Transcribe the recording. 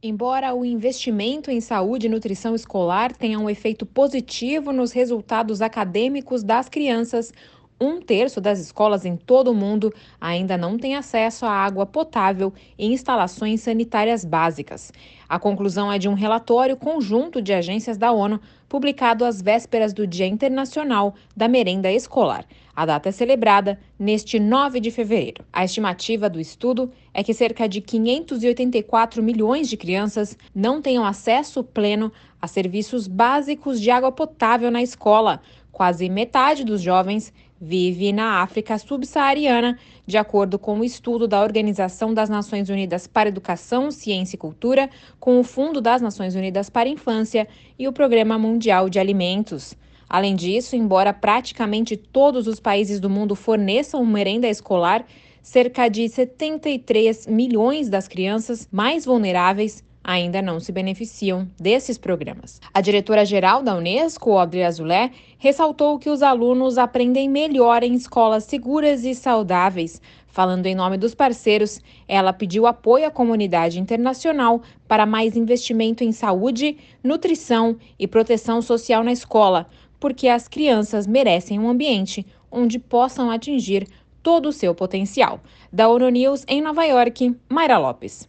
Embora o investimento em saúde e nutrição escolar tenha um efeito positivo nos resultados acadêmicos das crianças, um terço das escolas em todo o mundo ainda não tem acesso à água potável e instalações sanitárias básicas. A conclusão é de um relatório conjunto de agências da ONU, publicado às vésperas do Dia Internacional da Merenda Escolar. A data é celebrada neste 9 de fevereiro. A estimativa do estudo é que cerca de 584 milhões de crianças não tenham acesso pleno a serviços básicos de água potável na escola. Quase metade dos jovens vive na África subsaariana, de acordo com o estudo da Organização das Nações Unidas para Educação, Ciência e Cultura, com o Fundo das Nações Unidas para a Infância e o Programa Mundial de Alimentos. Além disso, embora praticamente todos os países do mundo forneçam merenda escolar, cerca de 73 milhões das crianças mais vulneráveis ainda não se beneficiam desses programas. A diretora-geral da Unesco, Audrey Azoulay, ressaltou que os alunos aprendem melhor em escolas seguras e saudáveis. Falando em nome dos parceiros, ela pediu apoio à comunidade internacional para mais investimento em saúde, nutrição e proteção social na escola, porque as crianças merecem um ambiente onde possam atingir todo o seu potencial. Da ONU News em Nova York, Mayra Lopes.